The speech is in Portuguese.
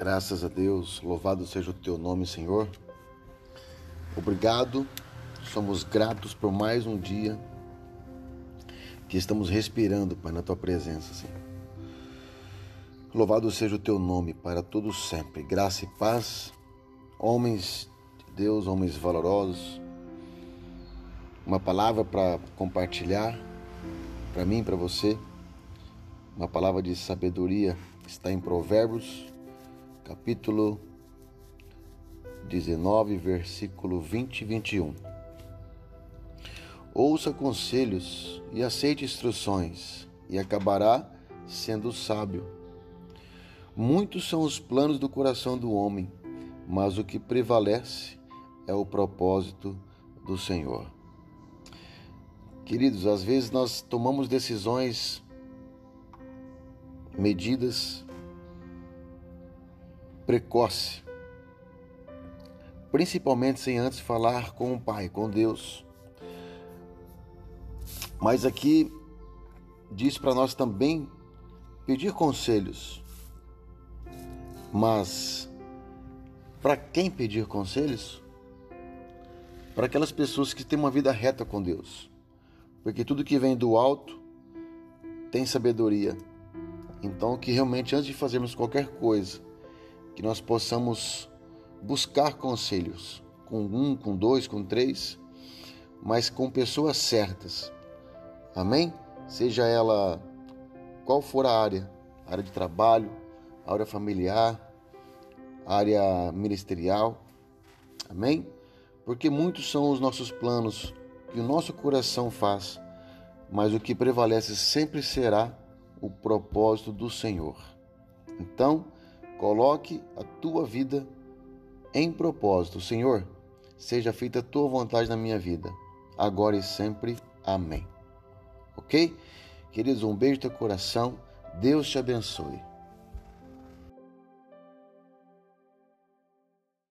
Graças a Deus, louvado seja o teu nome, Senhor. Obrigado, somos gratos por mais um dia que estamos respirando, Pai, na tua presença, Senhor. Louvado seja o teu nome para todos sempre. Graça e paz, homens de Deus, homens valorosos. Uma palavra para compartilhar para mim, para você. Uma palavra de sabedoria está em Provérbios capítulo 19, versículo 20 e 21. Ouça conselhos e aceite instruções, e acabará sendo sábio. Muitos são os planos do coração do homem, mas o que prevalece é o propósito do Senhor. Queridos, às vezes nós tomamos decisões, medidas precoce, principalmente sem antes falar com o Pai, com Deus. Mas aqui diz para nós também pedir conselhos. Mas para quem pedir conselhos? Para aquelas pessoas que têm uma vida reta com Deus. Porque tudo que vem do alto tem sabedoria. Então, que realmente antes de fazermos qualquer coisa, que nós possamos buscar conselhos com um, com dois, com três, mas com pessoas certas. Amém? Seja ela qual for a área, área de trabalho, área familiar, área ministerial. Amém? Porque muitos são os nossos planos que o nosso coração faz, mas o que prevalece sempre será o propósito do Senhor. Então, Coloque a tua vida em propósito. Senhor, seja feita a tua vontade na minha vida, agora e sempre. Amém. Ok? Queridos, um beijo no teu coração. Deus te abençoe.